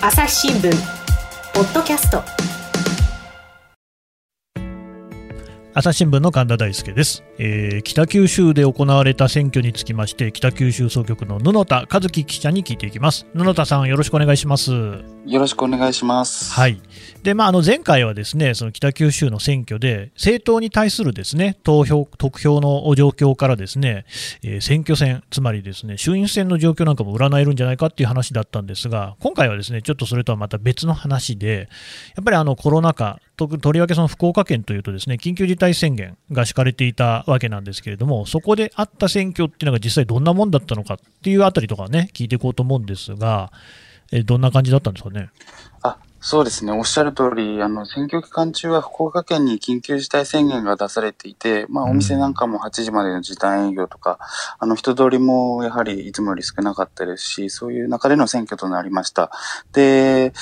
朝日新聞ポッドキャスト朝日新聞の神田大輔です、えー、北九州で行われた選挙につきまして北九州総局の布田和樹記者に聞いていきます。布田さんよろしくお願いします。よろしくお願いします。はい。でまあ、あの前回はですねその北九州の選挙で政党に対するですね投票得票の状況からですね、えー、選挙戦、つまりですね衆院選の状況なんかも占えるんじゃないかっていう話だったんですが、今回はですねちょっとそれとはまた別の話で、やっぱりあのコロナ禍、ととりわけその福岡県というとですね緊急事態宣言が敷かれていたわけなんですけれども、そこであった選挙っていうのが実際どんなもんだったのかっていうあたりとかね、聞いていこうと思うんですが、えどんな感じだったんですかね？あそうですね。おっしゃる通り、あの、選挙期間中は福岡県に緊急事態宣言が出されていて、まあ、お店なんかも8時までの時短営業とか、あの、人通りもやはりいつもより少なかったですし、そういう中での選挙となりました。で、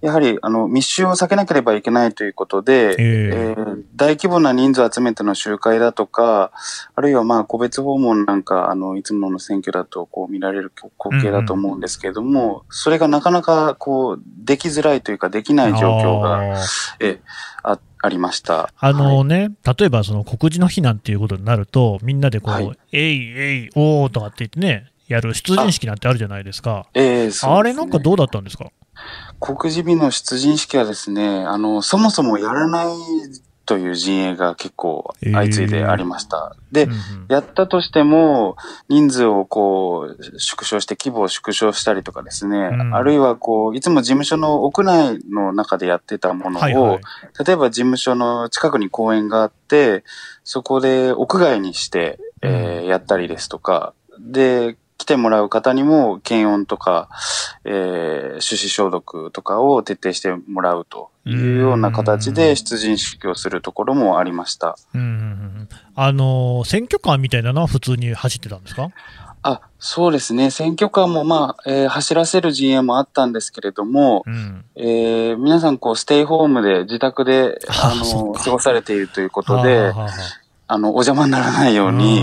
やはり、あの、密集を避けなければいけないということで、えー、えー、大規模な人数を集めての集会だとか、あるいはまあ、個別訪問なんか、あの、いつもの選挙だとこう見られる光景だと思うんですけれども、うん、それがなかなかこう、できづらいというかできない状況が、え、あ、ありました。あのね、はい、例えばその告示の日なんていうことになると、みんなでこう、はい、えいえい、おーとかって言ってね、やる出陣式なんてあるじゃないですか。ええー、ね、あれなんかどうだったんですか？告示日の出陣式はですね、あの、そもそもやらないという陣営が結構相次いでありました。えー、で、うんうん、やったとしても、人数をこう、縮小して、規模を縮小したりとかですね、うん、あるいはこう、いつも事務所の屋内の中でやってたものを、はいはい、例えば事務所の近くに公園があって、そこで屋外にして、えー、やったりですとか、で、来てもらう方にも検温とか、えー、手指消毒とかを徹底してもらうというような形で出陣式をするところもありました。うんあの選挙カーみたいなのは普通に走ってたんですか？あ、そうですね。選挙カーもまあ、えー、走らせる陣営もあったんですけれども、うん、えー、皆さんこう、ステイホームで自宅で、あの、過ごされているということで、あの、お邪魔にならないように、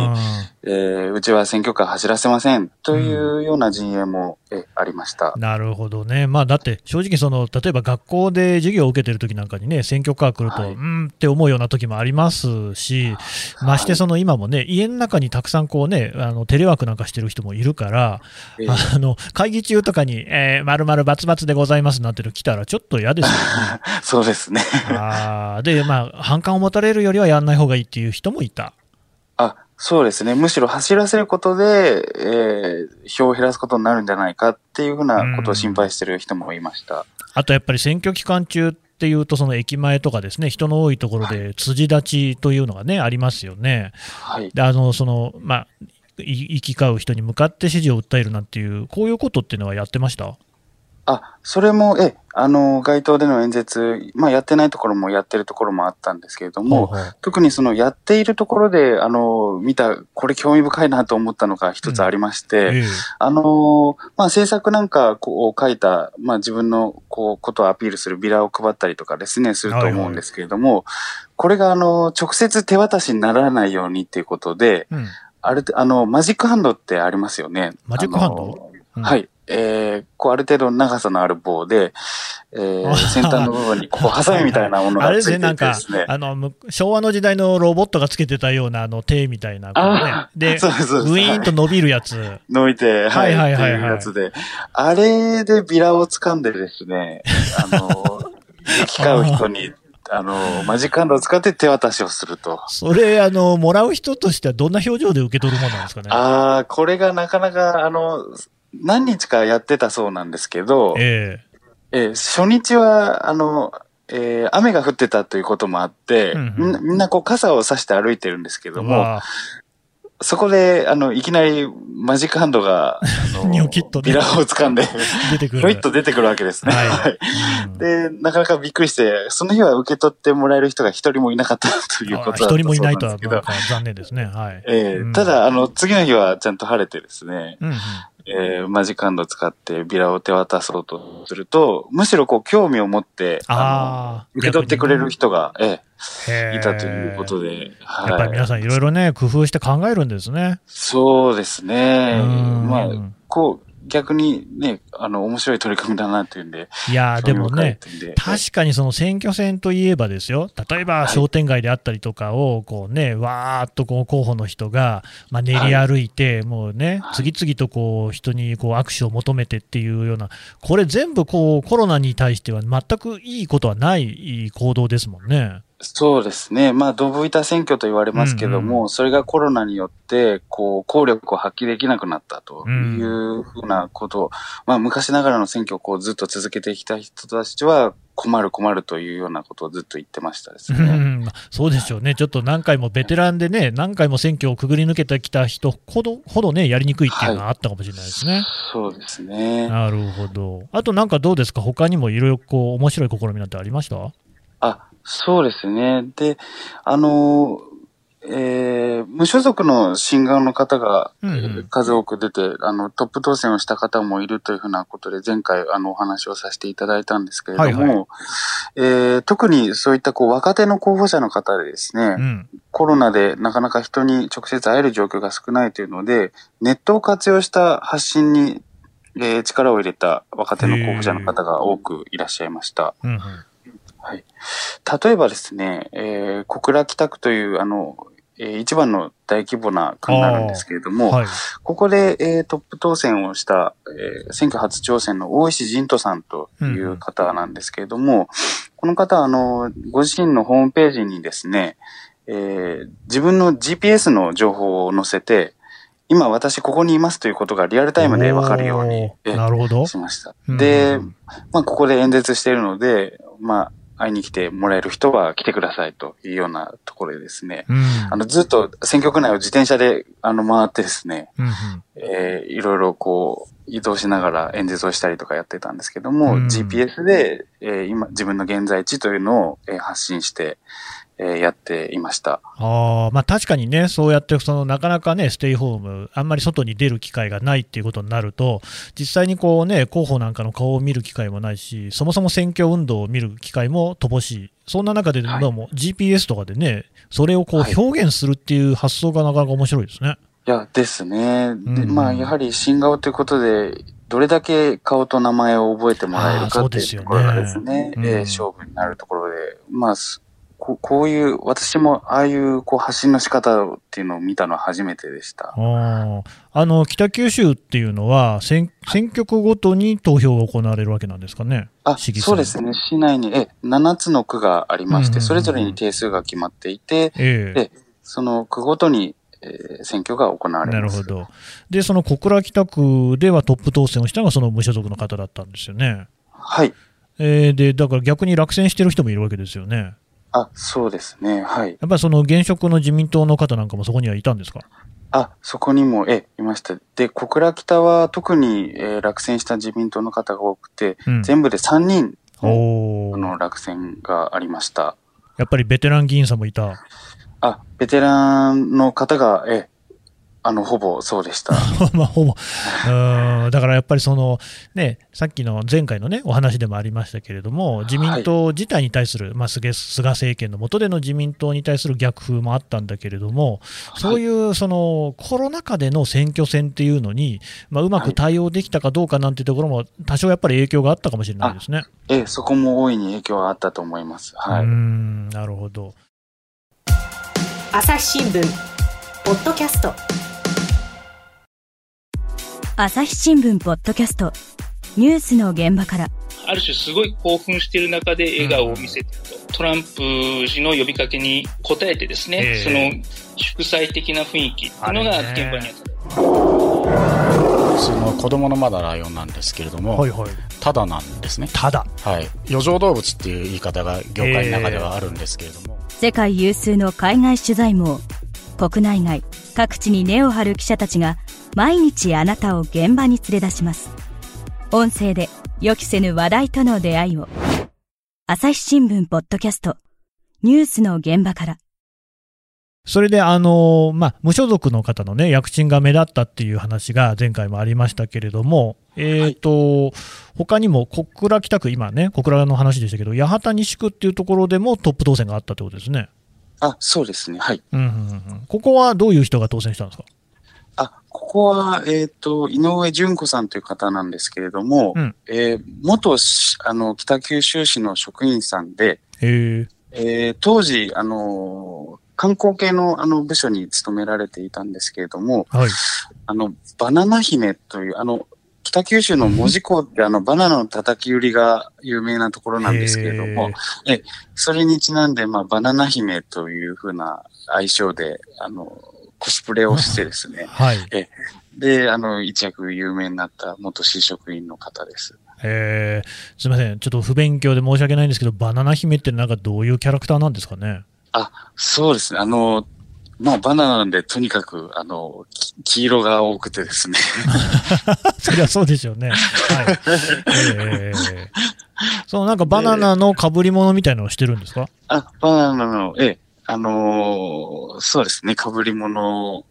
えー、うちは選挙カー走らせません。というような陣営も、えありました。なるほどね、まあ、だって正直その、例えば学校で授業を受けてる時なんかにね、選挙カー来ると、はい、うんって思うような時もありますし、ましてその今もね、家の中にたくさんこうね、あのテレワークなんかしてる人もいるから、えー、あの会議中とかに、えー、まるまるバツバツでございますなんての来たら、ちょっと嫌ですよね。そうですね。あで、まあ、反感を持たれるよりはやんない方がいいっていう人もいた。あそうですね。むしろ走らせることで、えー、票を減らすことになるんじゃないかっていうふうなことを心配してる人もいました。あとやっぱり選挙期間中っていうと、その駅前とかですね、人の多いところで辻立ちというのがね、ありますよね。はい。で、あの、その、まあ、行き交う人に向かって支持を訴えるなんていう、こういうことっていうのはやってました？あ、それも、え、あの、街頭での演説、まあ、やってないところもやってるところもあったんですけれども、はいはい、特にそのやっているところで、あの、見た、これ興味深いなと思ったのが一つありまして、うん。えー、あの、まあ、制作なんかこう書いた、まあ、自分のこう、ことをアピールするビラを配ったりとかですね、すると思うんですけれども、はいはい、これがあの、直接手渡しにならないようにっていうことで、うん、あれ、あの、マジックハンドってありますよね。マジックハンド、うん、はい。えー、こうある程度長さのある棒で、えー、先端の部分にこうハサミみたいなものがついててですね。あの、昭和の時代のロボットがつけてたようなあの手みたいな、ね、で、そうですウィーンと伸びるやつ。伸びて、はい、はいはいはい、はい、やつで。あれでビラを掴んでですね、あの、行き交う人に、あの、マジックハンドを使って手渡しをすると。それ、あの、もらう人としてはどんな表情で受け取るものなんですかね？ああ、これがなかなか、あの、何日かやってたそうなんですけど、えー、えー、初日は、あの、えー、雨が降ってたということもあって、うんうん、みんな、こう傘を差して歩いてるんですけども、そこで、あの、いきなりマジックハンドが、あの、ニョキッと、ね、ビラを掴んで、出てくる。ひょいっと出てくるわけですね。はい。で、なかなかびっくりして、その日は受け取ってもらえる人が一人もいなかったということ一人もいないとは、残念ですね。はい。えー、うん、ただ、あの、次の日はちゃんと晴れてですね、うんうんえー、マジカンド使ってビラを手渡そうとすると、むしろこう興味を持って、あの受け取ってくれる人が、ええ、いたということで、はい、やっぱり皆さんいろいろね、工夫して考えるんですね。そうですね。まあ、こう、逆にね、あの、面白い取り組みだなっていうんで。いやでもね、確かにその選挙戦といえばですよ、例えば商店街であったりとかを、こうね、わーっとこう候補の人が、まあ、練り歩いて、もうね、次々とこう人にこう握手を求めてっていうような、これ全部こうコロナに対しては全くいいことはない行動ですもんね。そうですね。まあ、ドブ板選挙と言われますけども、うんうん、それがコロナによって、こう、効力を発揮できなくなったというふうなことを、うん、まあ、昔ながらの選挙をこうずっと続けてきた人たちは、困る困るというようなことをずっと言ってましたですね。うん、そうでしょうね。ちょっと何回もベテランでね、何回も選挙をくぐり抜けてきた人ほど、ほどね、やりにくいっていうのはあったかもしれないですね。はい、そうですね。なるほど。あとなんかどうですか？他にもいろいろこう、面白い試みなんてありました？あ、そうですね。で、あの、えー、無所属の新顔の方が数多く出て、うんうん、あの、トップ当選をした方もいるというふうなことで、前回あのお話をさせていただいたんですけれども、はいはい、えー、特にそういったこう若手の候補者の方でですね、うん、コロナでなかなか人に直接会える状況が少ないというので、ネットを活用した発信に、えー、力を入れた若手の候補者の方が多くいらっしゃいました。うんうんはい。例えばですね、えー、小倉北区という、あの、えー、一番の大規模な区になるんですけれども、はい、ここで、えー、トップ当選をした、えー、選挙初挑戦の大石仁人さんという方なんですけれども、うん、この方は、あの、ご自身のホームページにですね、えー、自分の GPS の情報を載せて、今私ここにいますということがリアルタイムでわかるようになるほどしました。で、まあ、ここで演説しているので、まあ、会いに来てもらえる人は来てくださいというようなところでですね、うん、あの、ずっと選挙区内を自転車で、あの、回ってですね、うんえー、いろいろこう、移動しながら演説をしたりとかやってたんですけども、うん、GPS で、えー、今、自分の現在地というのを、えー、発信して、えー、やっていました。あ、まあ、確かにね、そうやってそのなかなかね、ステイホーム、あんまり外に出る機会がないっていうことになると、実際にこうね、候補なんかの顔を見る機会もないし、そもそも選挙運動を見る機会も乏しい、そんな中で、どうも GPS とかでね、それをこう表現するっていう発想がなかなか面白いですね。はい、いや、ですね。でまあ、やはり新顔ということで、どれだけ顔と名前を覚えてもらえるかっていうところがですね、すね。えー、勝負になるところで、まあ、ここういう、私もああいうこう発信の仕方っていうのを見たのは初めてでした。ああの北九州っていうのは選、選挙区ごとに投票が行われるわけなんですかね？あそうですね、市内にえ7つの区がありまして、それぞれに定数が決まっていて、えー、でその区ごとにえー、選挙が行われなるほど。で、その小倉北区ではトップ当選をしたのがその無所属の方だったんですよね？はい。えー、で、だから逆に落選してる人もいるわけですよね？あ、そうですね。はい。やっぱりその現職の自民党の方なんかもそこにはいたんですか？あ、そこにも、え、いました。で、小倉北は特に、えー、落選した自民党の方が多くて、うん、全部で3人の落選がありました。やっぱりベテラン議員さんもいたあ、ベテランの方が、え、あの、ほぼそうでした。まあ、ほぼ。うん、だからやっぱりその、ね、さっきの前回のね、お話でもありましたけれども、自民党自体に対する、はい、まあ菅、菅政権の下での自民党に対する逆風もあったんだけれども、そういうそのコロナ禍での選挙戦っていうのに、まあ、うまく対応できたかどうかなんていうところも、多少やっぱり影響があったかもしれないですね。ええ、そこも大いに影響があったと思います。はい。うん、なるほど。朝日新聞ポッドキャスト朝日新聞ポッドキャスト。ニュースの現場から。ある種すごい興奮している中で笑顔を見せてると、トランプ氏の呼びかけに応えてですね、えー、その祝祭的な雰囲気っていうのが現場にあった。その子供のまだライオンなんですけれども、はいはい、ただ。なんですね。ただ。はい。余剰動物っていう言い方が業界の中ではあるんですけれども。えー、世界有数の海外取材網、国内外、各地に根を張る記者たちが毎日あなたを現場に連れ出します。音声で予期せぬ話題との出会いを。朝日新聞ポッドキャストニュースの現場から。それで、あのまあ、無所属の方のね、躍進が目立ったっていう話が前回もありましたけれども、えっ、ー、と、はい、他にも小倉北区、今ね、小倉の話でしたけど、八幡西区っていうところでもトップ当選があったってことですね。あ、そうですね。はい。うんうんうん、ここはどういう人が当選したんですか？あ、ここは、えっ、ー、と、井上淳子さんという方なんですけれども、うん、えー、元あの北九州市の職員さんで、えー、当時、あの観光系のあの部署に勤められていたんですけれども、はい、あの、バナナ姫という、あの、北九州の門司港ってあのバナナの叩き売りが有名なところなんですけれども、えそれにちなんで、まあ、バナナ姫というふうな愛称で、あの、コスプレをしてですね、はい、えで、あの、一躍有名になった元市職員の方です。えー、すみません、ちょっと不勉強で申し訳ないんですけど、バナナ姫ってなんかどういうキャラクターなんですかね？あ、そうですね。あの、まあ、バナナなんで、とにかく、あの、黄色が多くてですね。そりゃそうでしょうね。はい。えー、そう、なんかバナナの被り物みたいなのをしてるんですか？あ、バナナの、ええ、あのー、そうですね、被り物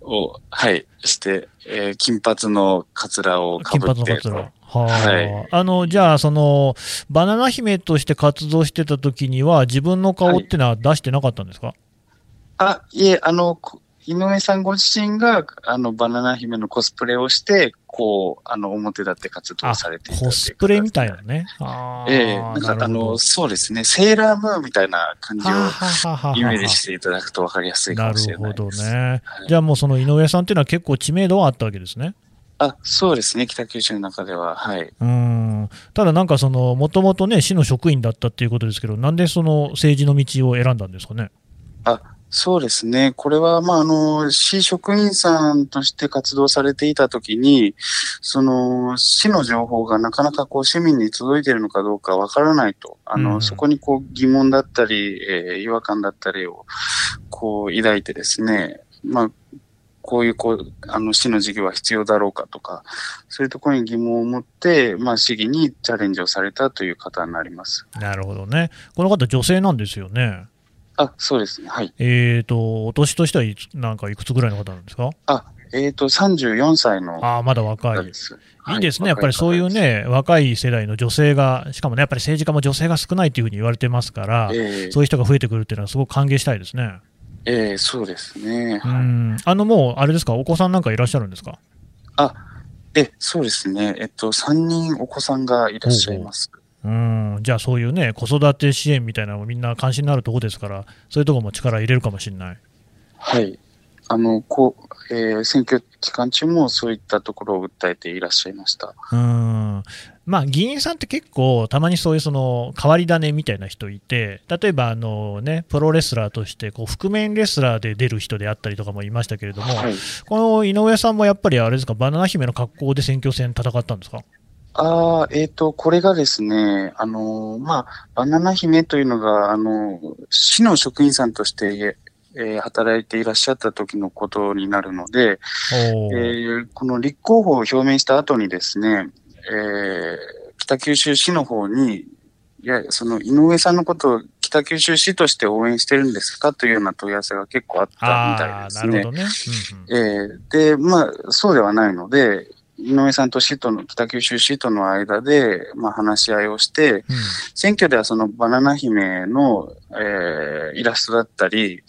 を、はい、して、えー、金髪のカツラをかぶって。金髪のカツラ。ははい、あのじゃあ、そのバナナ姫として活動してた時には、自分の顔ってのは出してなかったんですか、はい、あいえ、あの、井上さんご自身があのバナナ姫のコスプレをして、こう、あの、表立って活動されていたコスプレみたいなね。ええー、なんかあの、そうですね、セーラームーンみたいな感じをイメージしていただくと分かりやすいかもしれないです。なるほどね。はい、じゃあもうその井上さんっていうのは結構知名度はあったわけですね。あそうですね、北九州の中では、はい、うんただなんか、もともとね、市の職員だったっていうことですけど、なんでその政治の道を選んだんですかね？あそうですね。これは、まあ、あの、市職員さんとして活動されていたときに、その、市の情報がなかなかこう、市民に届いているのかどうかわからないと。あの、うん、そこにこう、疑問だったり、えー、違和感だったりを、こう、抱いてですね、まあ、こういう、こう、あの、市の事業は必要だろうかとか、そういうところに疑問を持って、まあ、市議にチャレンジをされたという方になります。なるほどね。この方、女性なんですよね。あ、そうですね。はい。えっ、ー、と、お年としてはいなんかいくつぐらいの方なんですか？あ、えっ、ー、と、34歳の。あまだ若い。いいですね、やっぱりそういうね、若い世代の女性が、しかもね、やっぱり政治家も女性が少ないというふうに言われてますから、えー、そういう人が増えてくるっていうのは、すごく歓迎したいですね。ええー、そうですね。うん。あの、もう、あれですか、お子さんなんかいらっしゃるんですか？あ、え、そうですね。えっと、3人お子さんがいらっしゃいます。うんじゃあそういうね、子育て支援みたいなのもみんな関心のあるところですから、そういうところも力入れるかもしれない。はい。あの、こう、えー、選挙期間中もそういったところを訴えていらっしゃいました。うん。まあ、議員さんって結構、たまにそういうその変わり種みたいな人いて、例えばあの、ね、プロレスラーとしてこう覆面レスラーで出る人であったりとかもいましたけれども、はい、この井上さんもやっぱりあれですか、バナナ姫の格好で選挙戦戦ったんですか？ああ、えっ、ー、と、これがですね、あの、まあ、バナナ姫というのが、あの、市の職員さんとして、えー、働いていらっしゃった時のことになるので、えー、この立候補を表明した後にですね、えー、北九州市の方に、いや、その井上さんのことを北九州市として応援してるんですかというような問い合わせが結構あったみたいですね。なるほどね。うんうん、えー、で、まあ、そうではないので、井上さんと市との、北九州市との間で、まあ、話し合いをして、うん、選挙ではそのバナナ姫の、えー、イラストだったり、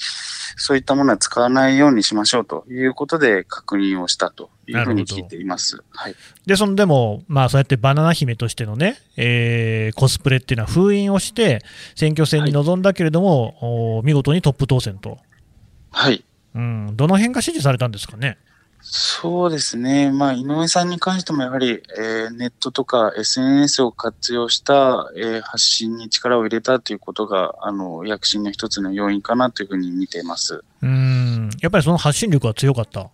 そういったものは使わないようにしましょうということで確認をしたというふうに聞いています。はい、で、そのでも、まあ、そうやってバナナ姫としてのね、えー、コスプレっていうのは封印をして、選挙戦に臨んだけれども、はい、見事にトップ当選と。はい。うん、どの辺が支持されたんですかね？そうですね。まあ、井上さんに関してもやはり、えー、ネットとか SNS を活用した、えー、発信に力を入れたということが、あの、躍進の一つの要因かなというふうに見ています。うん、やっぱりその発信力は強かった？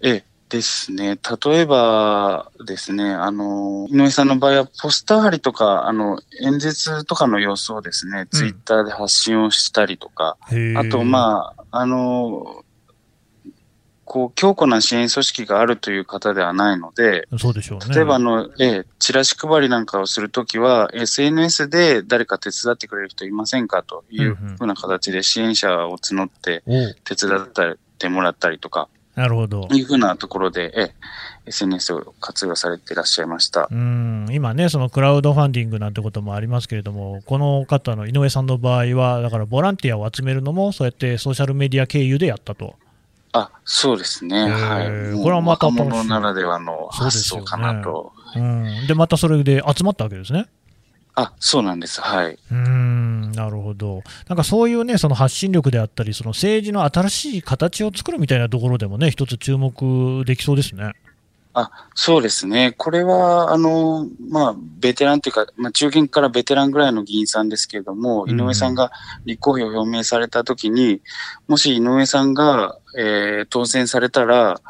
ええ、ですね。例えばですね、あの、井上さんの場合はポスター貼りとか、あの、演説とかの様子をですね、ツイッターで発信をしたりとか、あと、まあ、あの、こう、強固な支援組織があるという方ではないので、そうでしょうね。例えば、あの、ええ、チラシ配りなんかをするときは、SNS で誰か手伝ってくれる人いませんかというふうな形で支援者を募って手伝ってもらったりとか、なるほど。いうふうなところで、ええ、SNS を活用されていらっしゃいましたうん今ね、そのクラウドファンディングなんてこともありますけれども、この方の井上さんの場合は、だからボランティアを集めるのも、そうやってソーシャルメディア経由でやったと。あ、そうですね。はい。これはまた若者ならではの発想かなと。うね、うん。で、またそれで集まったわけですね。あ、そうなんです。はい。うん、なるほど。なんかそういうね、その発信力であったり、その政治の新しい形を作るみたいなところでもね、一つ注目できそうですね。あ、そうですね。これは、あの、まあ、ベテランというか、まあ、中堅からベテランぐらいの議員さんですけれども、井上さんが立候補を表明されたときに、もし井上さんが、えー、当選されたら、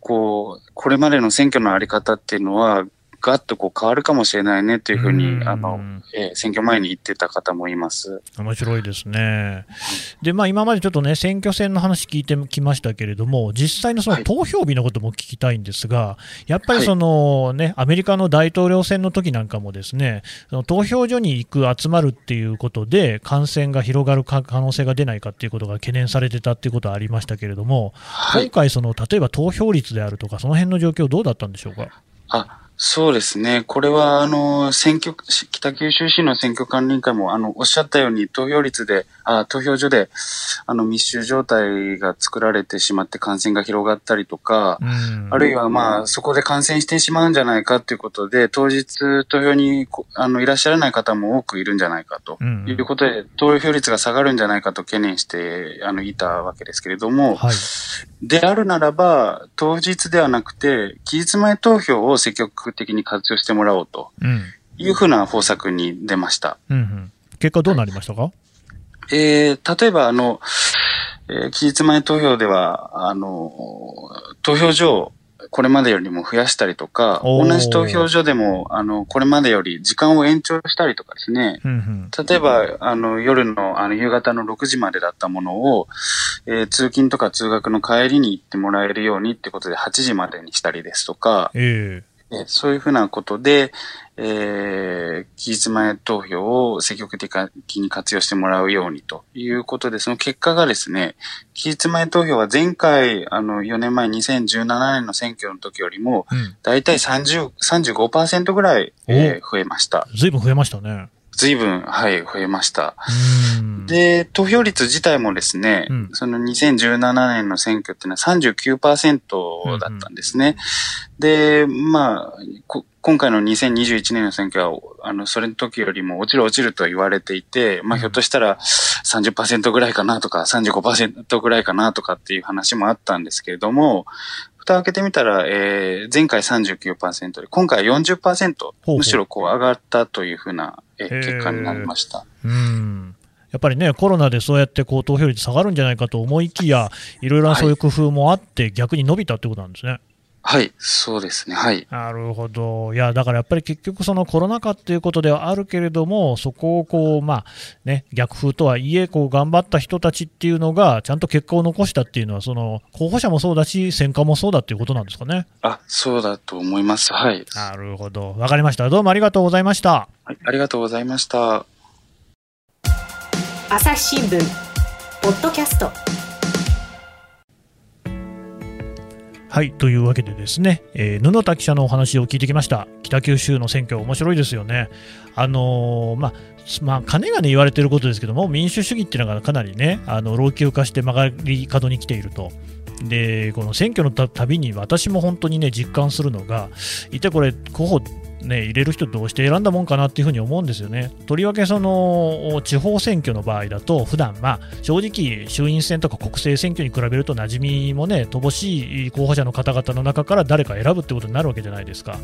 こう、これまでの選挙のあり方っていうのは、ガッとこう変わるかもしれないねというふうに、あの、えー、選挙前に言ってた方もいます。面白いですね。で、まあ今までちょっとね、選挙戦の話聞いてきましたけれども、実際のその投票日のことも聞きたいんですが、はい、やっぱりそのね、アメリカの大統領選の時なんかもですね、その投票所に行く、集まるっていうことで、感染が広がる可能性が出ないかっていうことが懸念されてたっていうことはありましたけれども、はい、今回その、例えば投票率であるとか、その辺の状況どうだったんでしょうか？あそうですね。これは、あの、選挙、北九州市の選挙管理委員会も、あの、おっしゃったように投票率で、あ投票所で、あの、密集状態が作られてしまって感染が広がったりとか、あるいは、まあ、そこで感染してしまうんじゃないかということで、当日投票に、あの、いらっしゃらない方も多くいるんじゃないかと、いうことで、投票率が下がるんじゃないかと懸念して、あの、いたわけですけれども、はい、であるならば、当日ではなくて、期日前投票を積極的に活用してもらおうというふうな方策に出ました。うんうん、結果どうなりましたか、えー、例えば、あの、えー、期日前投票では、あの、投票所をこれまでよりも増やしたりとか、同じ投票所でも、あの、これまでより時間を延長したりとかですね。うんうん、例えば、あの、夜の、あの、夕方の6時までだったものを、えー、通勤とか通学の帰りに行ってもらえるようにってことで8時までにしたりですとか、えーえそういうふうなことで、えー、期日前投票を積極的に活用してもらうようにということで、その結果がですね、期日前投票は前回、あの、4年前2017年の選挙の時よりも、だいたい30、35%ぐらい、えー、増えました。ずいぶん増えましたね。随分、はい、増えました。で、投票率自体もですね、うん、その2017年の選挙っていうのは39%だったんですね。うん、で、まあ、今回の2021年の選挙は、あの、それの時よりも落ちる落ちると言われていて、まあ、ひょっとしたら30%ぐらいかなとか、35%ぐらいかなとかっていう話もあったんですけれども、蓋を開けてみたら、えー、前回39%で、今回は40%、ほうほう。むしろこう上がったというふうな、えー、結果になりました。うんやっぱりね、コロナでそうやってこう投票率下がるんじゃないかと思いきや、いろいろなそういう工夫もあって、逆に伸びたってことなんですね。そうですね。はい。なるほど。いや、だからやっぱり結局そのコロナ禍っていうことではあるけれども、そこをこう、まあ、ね、逆風とはいえ、こう、頑張った人たちっていうのが、ちゃんと結果を残したっていうのは、その、候補者もそうだし、選挙もそうだっていうことなんですかね。あ、そうだと思います。はい。なるほど。わかりました。どうもありがとうございました。はい、ありがとうございました。朝日新聞、ポッドキャスト。はいというわけでですね、えー、布田記者のお話を聞いてきました。北九州の選挙面白いですよね。あのー、まあまあ、金がね言われてることですけども民主主義っていうのがかなりねあの老朽化して曲がり角に来ていると。でこの選挙のたびに私も本当にね実感するのが一体これ候補ね、入れる人どうして選んだもんかなっていうふうに思うんですよね。とりわけその地方選挙の場合だと、普段まあ正直、衆院選とか国政選挙に比べると馴染みもね、乏しい候補者の方々の中から誰か選ぶってことになるわけじゃないですか。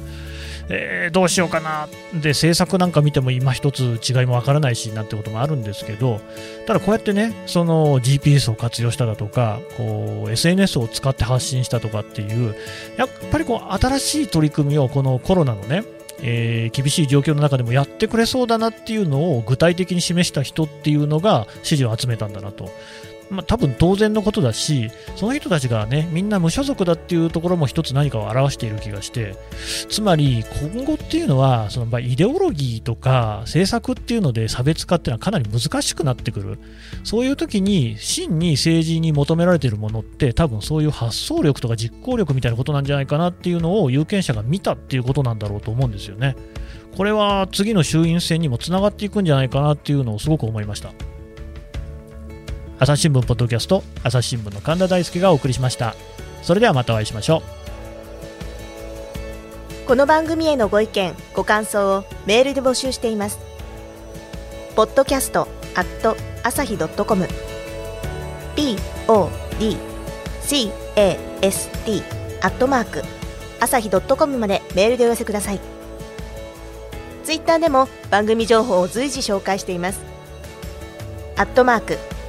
えー、どうしようかな、で政策なんか見ても今一つ違いもわからないしなんてこともあるんですけど、ただこうやってね、その GPS を活用しただとか、こう SNS を使って発信したとかっていう、やっぱりこう新しい取り組みをこのコロナのね、えー、厳しい状況の中でもやってくれそうだなっていうのを具体的に示した人っていうのが支持を集めたんだなと。まあ、多分当然のことだし、その人たちがね、みんな無所属だっていうところも一つ何かを表している気がして、つまり今後っていうのは、そのまイデオロギーとか政策っていうので差別化っていうのはかなり難しくなってくる。そういう時に真に政治に求められているものって多分そういう発想力とか実行力みたいなことなんじゃないかなっていうのを有権者が見たっていうことなんだろうと思うんですよね。これは次の衆院選にもつながっていくんじゃないかなっていうのをすごく思いました。朝日新聞ポッドキャスト朝日新聞の神田大輔がお送りしました。それではまたお会いしましょう。この番組へのご意見ご感想をメールで募集しています。ポッドキャストアット朝日ドットコム。podcast アットマーク朝日ドットコムまでメールでお寄せください。ツイッターでも番組情報を随時紹介しています。アットマーク